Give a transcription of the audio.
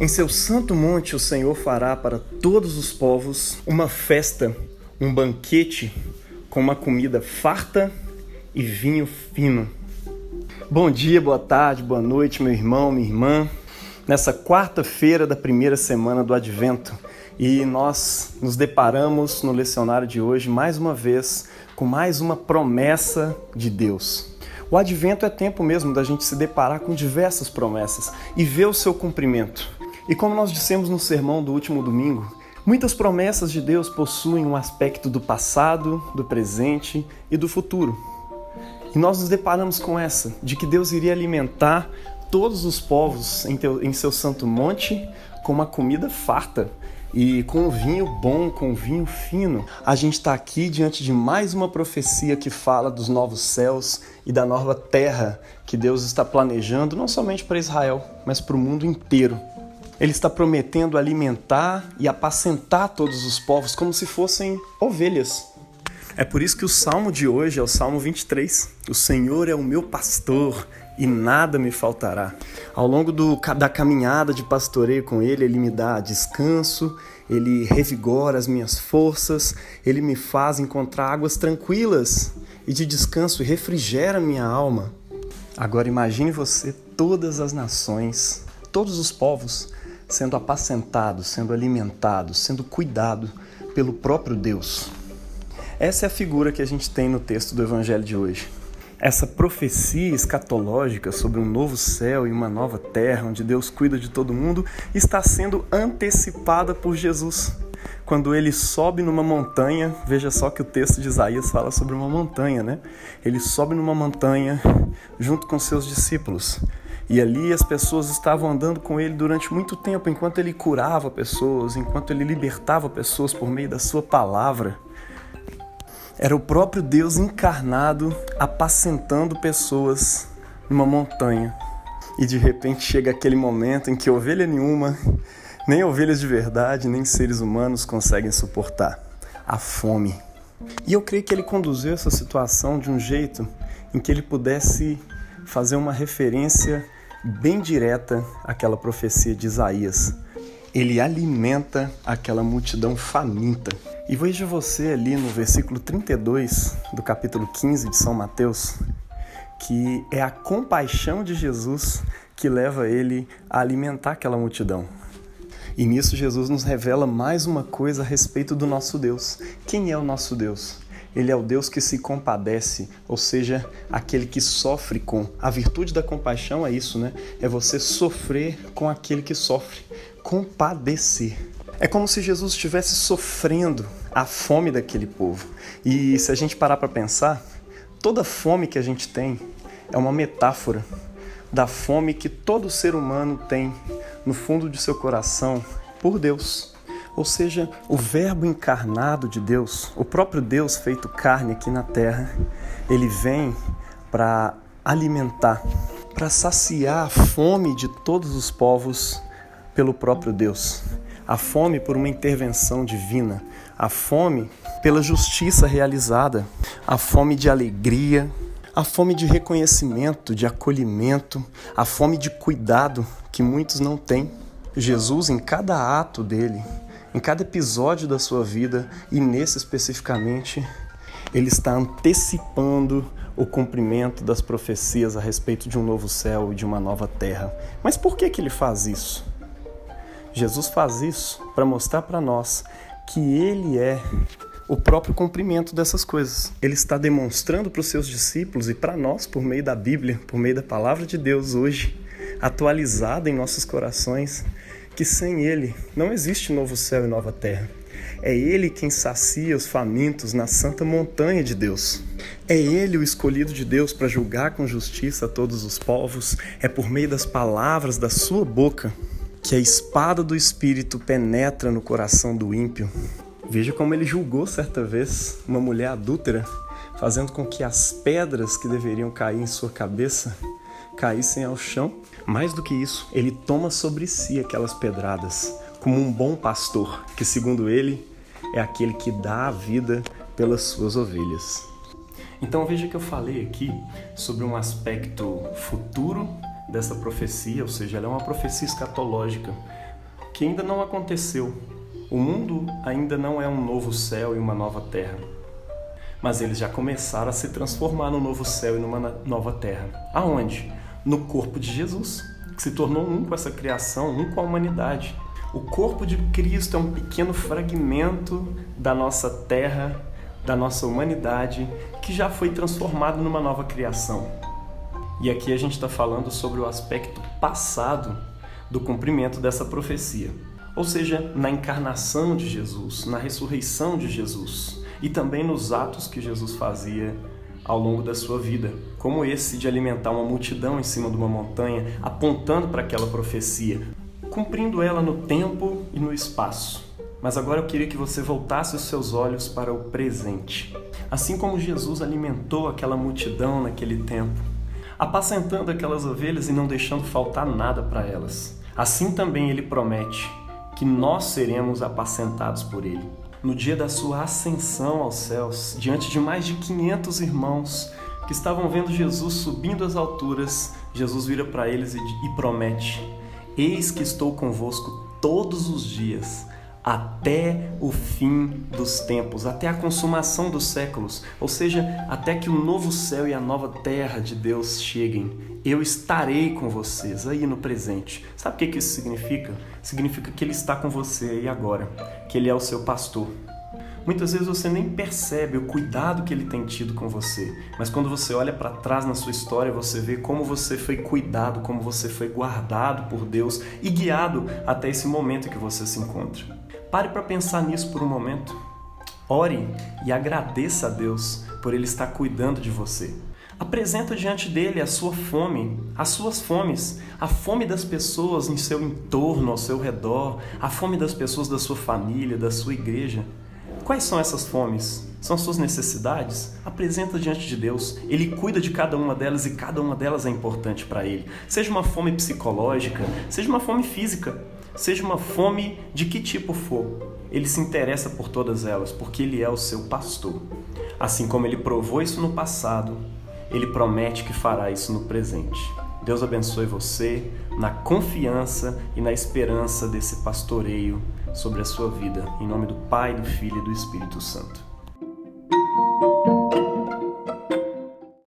Em seu santo monte, o Senhor fará para todos os povos uma festa, um banquete com uma comida farta e vinho fino. Bom dia, boa tarde, boa noite, meu irmão, minha irmã. Nessa quarta-feira da primeira semana do Advento, e nós nos deparamos no lecionário de hoje mais uma vez com mais uma promessa de Deus. O advento é tempo mesmo da gente se deparar com diversas promessas e ver o seu cumprimento. E como nós dissemos no sermão do último domingo, muitas promessas de Deus possuem um aspecto do passado, do presente e do futuro. E nós nos deparamos com essa, de que Deus iria alimentar todos os povos em, teu, em seu santo monte com uma comida farta e com vinho bom, com vinho fino. A gente está aqui diante de mais uma profecia que fala dos novos céus e da nova terra que Deus está planejando, não somente para Israel, mas para o mundo inteiro. Ele está prometendo alimentar e apacentar todos os povos como se fossem ovelhas. É por isso que o salmo de hoje é o Salmo 23. O Senhor é o meu pastor e nada me faltará. Ao longo do, da caminhada de pastoreio com Ele, Ele me dá descanso, Ele revigora as minhas forças, Ele me faz encontrar águas tranquilas e de descanso e refrigera minha alma. Agora imagine você todas as nações, todos os povos sendo apacentado, sendo alimentado, sendo cuidado pelo próprio Deus. Essa é a figura que a gente tem no texto do Evangelho de hoje. Essa profecia escatológica sobre um novo céu e uma nova terra, onde Deus cuida de todo mundo, está sendo antecipada por Jesus. Quando ele sobe numa montanha, veja só que o texto de Isaías fala sobre uma montanha, né? Ele sobe numa montanha junto com seus discípulos. E ali as pessoas estavam andando com ele durante muito tempo, enquanto ele curava pessoas, enquanto ele libertava pessoas por meio da sua palavra. Era o próprio Deus encarnado apacentando pessoas numa montanha. E de repente chega aquele momento em que ovelha nenhuma, nem ovelhas de verdade, nem seres humanos conseguem suportar a fome. E eu creio que ele conduziu essa situação de um jeito em que ele pudesse fazer uma referência bem direta àquela profecia de Isaías. Ele alimenta aquela multidão faminta. E veja você ali no versículo 32 do capítulo 15 de São Mateus, que é a compaixão de Jesus que leva ele a alimentar aquela multidão. E nisso Jesus nos revela mais uma coisa a respeito do nosso Deus. Quem é o nosso Deus? Ele é o Deus que se compadece, ou seja, aquele que sofre com. A virtude da compaixão é isso, né? É você sofrer com aquele que sofre, compadecer. É como se Jesus estivesse sofrendo a fome daquele povo. E se a gente parar para pensar, toda fome que a gente tem é uma metáfora da fome que todo ser humano tem no fundo de seu coração por Deus. Ou seja, o Verbo encarnado de Deus, o próprio Deus feito carne aqui na terra, ele vem para alimentar, para saciar a fome de todos os povos pelo próprio Deus. A fome por uma intervenção divina, a fome pela justiça realizada, a fome de alegria, a fome de reconhecimento, de acolhimento, a fome de cuidado que muitos não têm. Jesus, em cada ato dele, em cada episódio da sua vida e nesse especificamente, ele está antecipando o cumprimento das profecias a respeito de um novo céu e de uma nova terra. Mas por que, que ele faz isso? Jesus faz isso para mostrar para nós que ele é o próprio cumprimento dessas coisas. Ele está demonstrando para os seus discípulos e para nós, por meio da Bíblia, por meio da palavra de Deus hoje, atualizada em nossos corações, que sem Ele não existe novo céu e nova terra. É Ele quem sacia os famintos na santa montanha de Deus. É Ele o escolhido de Deus para julgar com justiça todos os povos. É por meio das palavras da sua boca que a espada do Espírito penetra no coração do ímpio. Veja como ele julgou certa vez uma mulher adúltera, fazendo com que as pedras que deveriam cair em sua cabeça caíssem ao chão. Mais do que isso, ele toma sobre si aquelas pedradas, como um bom pastor, que, segundo ele, é aquele que dá a vida pelas suas ovelhas. Então veja que eu falei aqui sobre um aspecto futuro dessa profecia, ou seja, ela é uma profecia escatológica, que ainda não aconteceu. O mundo ainda não é um novo céu e uma nova terra. Mas eles já começaram a se transformar no novo céu e numa nova terra. Aonde? No corpo de Jesus, que se tornou um com essa criação, um com a humanidade. O corpo de Cristo é um pequeno fragmento da nossa terra, da nossa humanidade, que já foi transformado numa nova criação. E aqui a gente está falando sobre o aspecto passado do cumprimento dessa profecia, ou seja, na encarnação de Jesus, na ressurreição de Jesus e também nos atos que Jesus fazia ao longo da sua vida, como esse de alimentar uma multidão em cima de uma montanha, apontando para aquela profecia, cumprindo ela no tempo e no espaço. Mas agora eu queria que você voltasse os seus olhos para o presente. Assim como Jesus alimentou aquela multidão naquele tempo, apacentando aquelas ovelhas e não deixando faltar nada para elas. Assim também ele promete que nós seremos apacentados por ele. No dia da sua ascensão aos céus, diante de mais de 500 irmãos que estavam vendo Jesus subindo às alturas, Jesus vira para eles e, e promete: Eis que estou convosco todos os dias até o fim dos tempos, até a consumação dos séculos, ou seja, até que o novo céu e a nova terra de Deus cheguem. Eu estarei com vocês aí no presente. Sabe o que isso significa? Significa que Ele está com você aí agora, que Ele é o seu pastor. Muitas vezes você nem percebe o cuidado que ele tem tido com você, mas quando você olha para trás na sua história, você vê como você foi cuidado, como você foi guardado por Deus e guiado até esse momento que você se encontra. Pare para pensar nisso por um momento. Ore e agradeça a Deus por Ele estar cuidando de você. Apresenta diante dele a sua fome, as suas fomes, a fome das pessoas em seu entorno, ao seu redor, a fome das pessoas da sua família, da sua igreja. Quais são essas fomes? São suas necessidades? Apresenta diante de Deus. Ele cuida de cada uma delas e cada uma delas é importante para ele. Seja uma fome psicológica, seja uma fome física seja uma fome de que tipo for, ele se interessa por todas elas, porque ele é o seu pastor. Assim como ele provou isso no passado, ele promete que fará isso no presente. Deus abençoe você na confiança e na esperança desse pastoreio sobre a sua vida. Em nome do Pai, do Filho e do Espírito Santo.